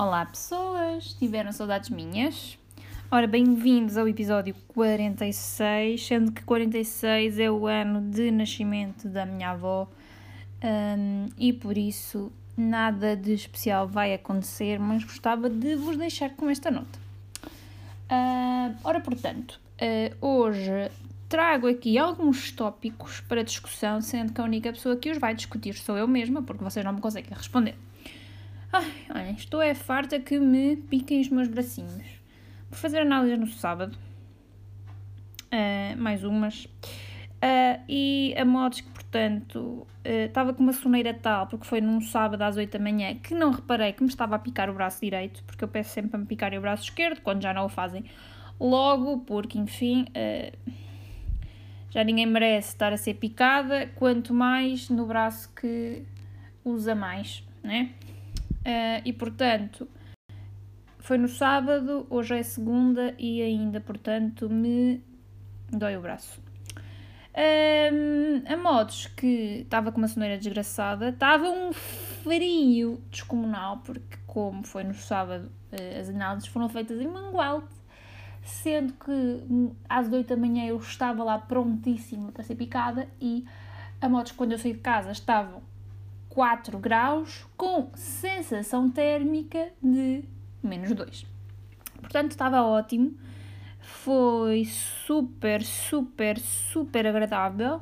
Olá pessoas, tiveram saudades minhas? Ora, bem-vindos ao episódio 46, sendo que 46 é o ano de nascimento da minha avó um, e por isso nada de especial vai acontecer, mas gostava de vos deixar com esta nota. Uh, ora, portanto, uh, hoje trago aqui alguns tópicos para discussão, sendo que a única pessoa que os vai discutir sou eu mesma, porque vocês não me conseguem responder. Ai, olha, estou é farta que me piquem os meus bracinhos. Vou fazer análise no sábado. Uh, mais umas. Uh, e a modos que, portanto, estava uh, com uma soneira tal, porque foi num sábado às 8 da manhã, que não reparei que me estava a picar o braço direito, porque eu peço sempre para me picarem o braço esquerdo, quando já não o fazem logo, porque, enfim, já ninguém merece estar a ser picada, quanto mais no braço que usa mais, né? Uh, e portanto, foi no sábado, hoje é segunda e ainda, portanto, me dói o braço. Um, a modos que estava com uma soneira desgraçada, estava um frio descomunal, porque como foi no sábado, uh, as análises foram feitas em Mangualde, sendo que às 8 da manhã eu estava lá prontíssima para ser picada e a modos quando eu saí de casa estavam 4 graus com sensação térmica de menos 2. Portanto, estava ótimo. Foi super, super, super agradável.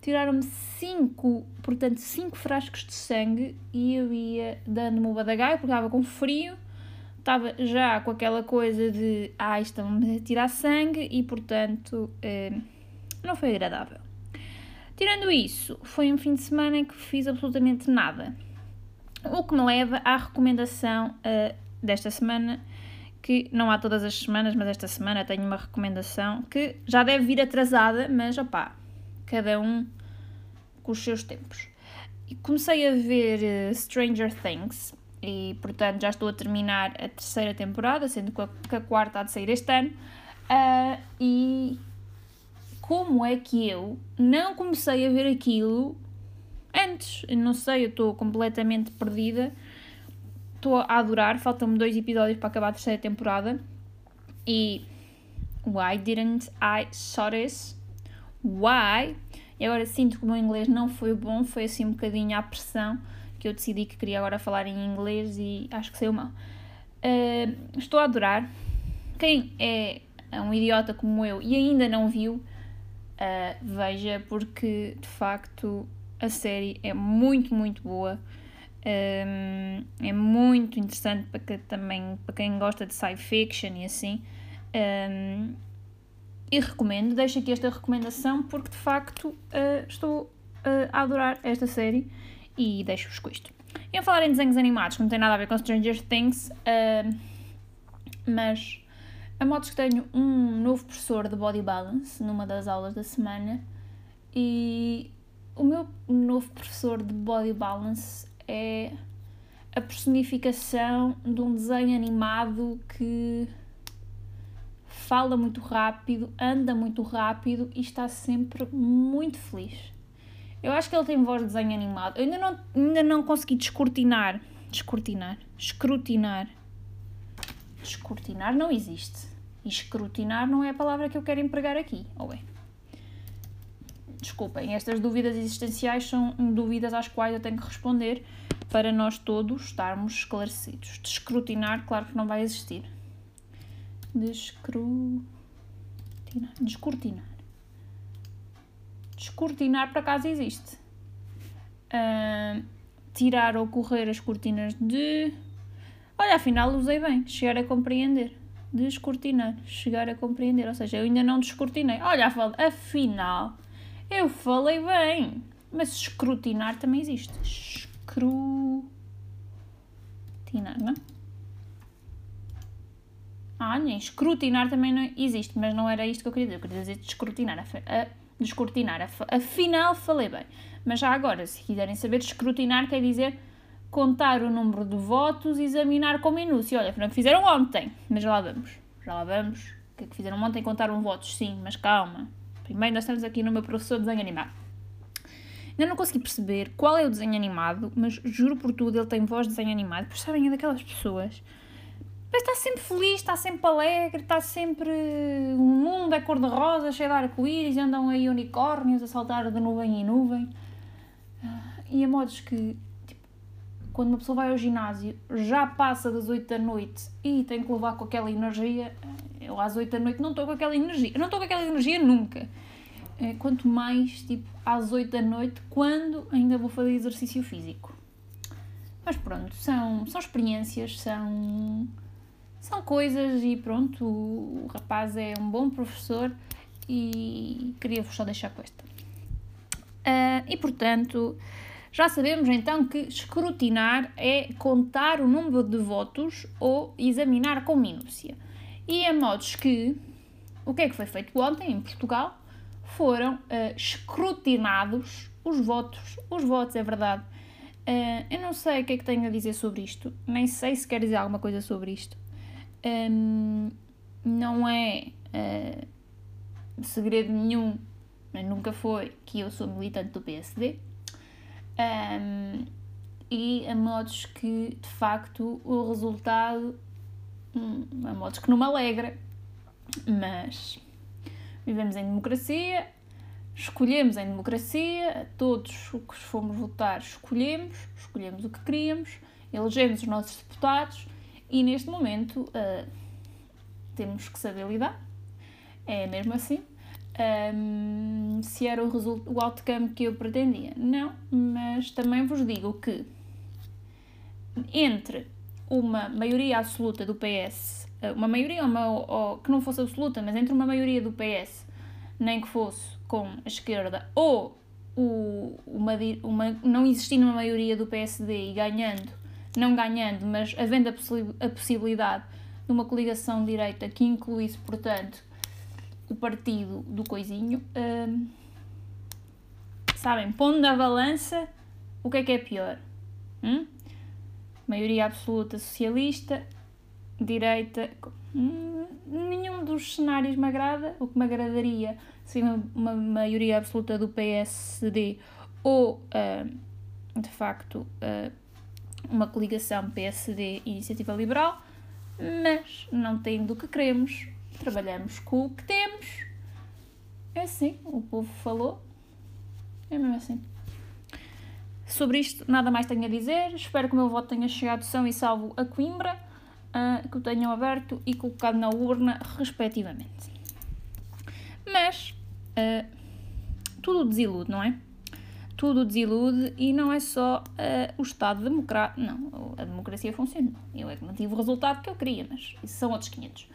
Tiraram-me 5, portanto, 5 frascos de sangue e eu ia dando-me o badagaio porque estava com frio. Estava já com aquela coisa de, ah, estão-me a tirar sangue e, portanto, eh, não foi agradável. Tirando isso, foi um fim de semana em que fiz absolutamente nada. O que me leva à recomendação uh, desta semana, que não há todas as semanas, mas esta semana tenho uma recomendação que já deve vir atrasada, mas opá, cada um com os seus tempos. Comecei a ver uh, Stranger Things e, portanto, já estou a terminar a terceira temporada, sendo que a, que a quarta há de sair este ano. Uh, e como é que eu não comecei a ver aquilo antes? Eu não sei, eu estou completamente perdida. Estou a adorar, faltam-me dois episódios para acabar a terceira temporada. E why didn't I saw this? Why? E agora sinto que o meu inglês não foi bom, foi assim um bocadinho à pressão que eu decidi que queria agora falar em inglês e acho que saiu mal. Uh, estou a adorar. Quem é um idiota como eu e ainda não viu, uh, veja, porque de facto a série é muito, muito boa. Um, é muito interessante para, que, também, para quem gosta de sci fiction e assim. Um, e recomendo, deixo aqui esta recomendação porque de facto uh, estou uh, a adorar esta série e deixo-vos com isto. Iam falar em desenhos animados, que não tem nada a ver com Stranger Things, uh, mas a modos que tenho um novo professor de body balance numa das aulas da semana e o meu novo professor de body balance é a personificação de um desenho animado que fala muito rápido, anda muito rápido e está sempre muito feliz. Eu acho que ele tem voz de desenho animado. Eu ainda não, ainda não consegui descortinar. Descortinar? Escrutinar Descortinar não existe. E escrutinar não é a palavra que eu quero empregar aqui. Ou é? Desculpem, estas dúvidas existenciais são dúvidas às quais eu tenho que responder para nós todos estarmos esclarecidos. Descrutinar, claro que não vai existir. Descrutinar. Descortinar. Descortinar, por acaso, existe. Uh, tirar ou correr as cortinas de Olha, afinal usei bem, chegar a compreender. Descortinar, chegar a compreender. Ou seja, eu ainda não descortinei. Olha, afinal, eu falei bem. Mas escrutinar também existe. Escrutinar, não? Ah, nem escrutinar também não existe, mas não era isto que eu queria dizer. Eu queria dizer descortinar. Descortinar. Afinal, falei bem. Mas já agora, se quiserem saber, escrutinar quer dizer contar o número de votos e examinar com minúcia. Olha, foi o que fizeram ontem, mas já lá vamos. Já lá vamos. O que é que fizeram ontem? Contaram votos, sim, mas calma. Primeiro nós estamos aqui no meu professor de desenho animado. Ainda não consegui perceber qual é o desenho animado, mas juro por tudo, ele tem voz de desenho animado. Por sabem, é daquelas pessoas. Mas está sempre feliz, está sempre alegre, está sempre. O mundo é cor-de-rosa, cheio de arco-íris, andam aí unicórnios a saltar de nuvem em nuvem. E a modos que, quando uma pessoa vai ao ginásio, já passa das 8 da noite e tem que levar com aquela energia. Eu às 8 da noite não estou com aquela energia. Não estou com aquela energia nunca. É, quanto mais tipo às 8 da noite, quando ainda vou fazer exercício físico. Mas pronto, são, são experiências, são, são coisas e pronto, o rapaz é um bom professor e queria-vos só deixar com esta. Uh, e portanto, já sabemos então que escrutinar é contar o número de votos ou examinar com minúcia. E é modos que o que é que foi feito ontem em Portugal? foram uh, escrutinados os votos. Os votos, é verdade. Uh, eu não sei o que é que tenho a dizer sobre isto, nem sei se quer dizer alguma coisa sobre isto. Um, não é uh, segredo nenhum, nunca foi, que eu sou militante do PSD. Um, e a modos que, de facto, o resultado, hum, a modos que não me alegra, mas Vivemos em democracia, escolhemos em democracia, todos os que fomos votar escolhemos, escolhemos o que queríamos, elegemos os nossos deputados e neste momento uh, temos que saber lidar. É mesmo assim. Um, se era o, o outcome que eu pretendia. Não, mas também vos digo que entre uma maioria absoluta do PS eh, uma maioria, uma, ou, que não fosse absoluta, mas entre uma maioria do PS, nem que fosse com a esquerda, ou o, uma, uma, não existindo uma maioria do PSD e ganhando, não ganhando, mas havendo a, possi a possibilidade de uma coligação direita que incluísse, portanto, o partido do coisinho, hum, sabem, pondo na balança, o que é que é pior? Hum? Maioria absoluta socialista direita. Hum, nenhum dos cenários me agrada. O que me agradaria seria uma, maioria absoluta do PSD ou, uh, de facto, uh, uma coligação PSD e Iniciativa Liberal, mas não tendo o que queremos, trabalhamos com o que temos. É assim, o povo falou. É mesmo assim. Sobre isto, nada mais tenho a dizer. Espero que o meu voto tenha chegado são e salvo a Coimbra uh, que o tenham aberto e colocado na urna, respectivamente. Mas uh, tudo desilude, não é? Tudo desilude e não é só uh, o Estado democrático. Não, a democracia funciona. Eu é que não tive o resultado que eu queria, mas isso são outros 500.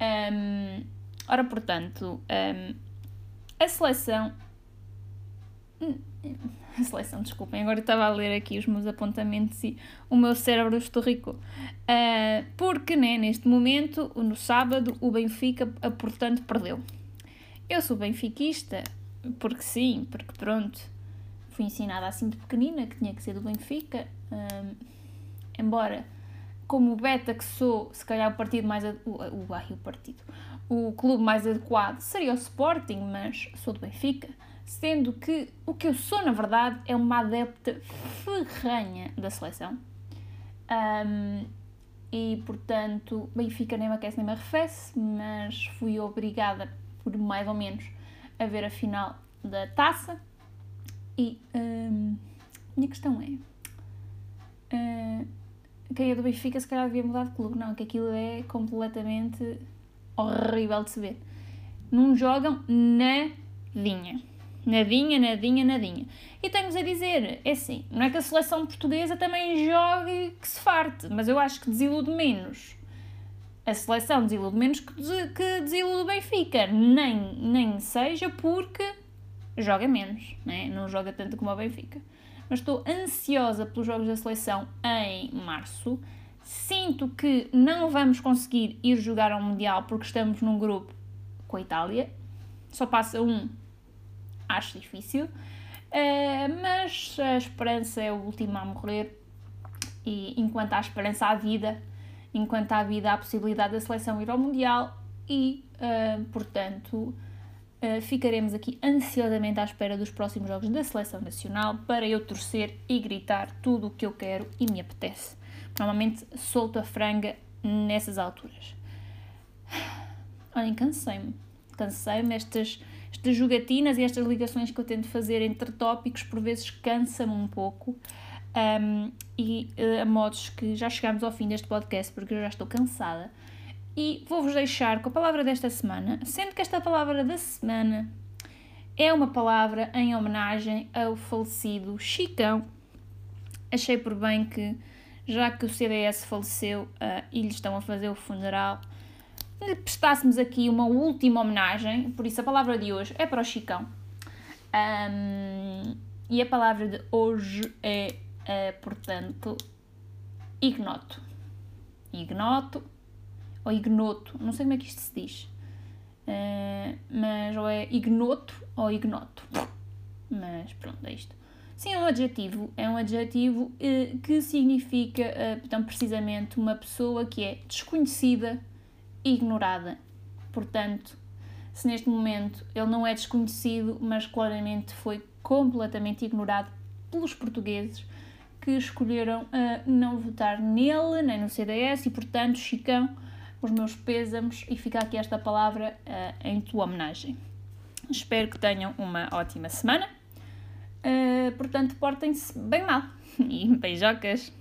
Um, ora, portanto, um, a seleção a seleção, desculpem, agora estava a ler aqui os meus apontamentos e o meu cérebro estorricou. Uh, porque, né, neste momento, no sábado, o Benfica, portanto, perdeu. Eu sou benfiquista, porque sim, porque pronto, fui ensinada assim de pequenina que tinha que ser do Benfica. Uh, embora, como beta que sou, se calhar o partido mais. O, o, o partido. O clube mais adequado seria o Sporting, mas sou do Benfica sendo que o que eu sou, na verdade, é uma adepta ferranha da seleção. Um, e, portanto, Benfica nem me aquece nem me arrefece, mas fui obrigada, por mais ou menos, a ver a final da taça. E um, minha questão é: quem é do Benfica se calhar devia mudar de clube. Não, que aquilo é completamente horrível de se ver. Não jogam nadinha. Nadinha, nadinha, nadinha. E tenho-vos a dizer, é assim, não é que a seleção portuguesa também jogue que se farte, mas eu acho que desilude menos. A seleção desilude menos que, desilude o Benfica. Nem, nem seja porque joga menos, né? não joga tanto como o Benfica. Mas estou ansiosa pelos jogos da seleção em março. Sinto que não vamos conseguir ir jogar ao Mundial porque estamos num grupo com a Itália. Só passa um acho difícil, uh, mas a esperança é o último a morrer e enquanto há esperança há vida, enquanto há vida há possibilidade da seleção ir ao Mundial e, uh, portanto, uh, ficaremos aqui ansiosamente à espera dos próximos jogos da Seleção Nacional para eu torcer e gritar tudo o que eu quero e me apetece. Normalmente solto a franga nessas alturas. Olhem, cansei-me. Cansei-me estas, estas jogatinas e estas ligações que eu tento fazer entre tópicos, por vezes cansa-me um pouco. Um, e uh, a modos que já chegamos ao fim deste podcast porque eu já estou cansada. E vou-vos deixar com a palavra desta semana, sendo que esta palavra da semana é uma palavra em homenagem ao falecido Chicão. Achei por bem que, já que o CDS faleceu uh, e lhe estão a fazer o funeral, lhe prestássemos aqui uma última homenagem. Por isso, a palavra de hoje é para o Chicão. Um, e a palavra de hoje é, é portanto, ignoto. Ignoto ou ignoto, não sei como é que isto se diz, uh, mas ou é ignoto ou ignoto, mas pronto, é isto. Sim, é um adjetivo, é um adjetivo uh, que significa, uh, então, precisamente uma pessoa que é desconhecida ignorada. Portanto, se neste momento ele não é desconhecido, mas claramente foi completamente ignorado pelos portugueses que escolheram uh, não votar nele, nem no CDS, e portanto, Chicão os meus pêsames e fica aqui esta palavra uh, em tua homenagem. Espero que tenham uma ótima semana. Uh, portanto, portem-se bem mal e beijocas!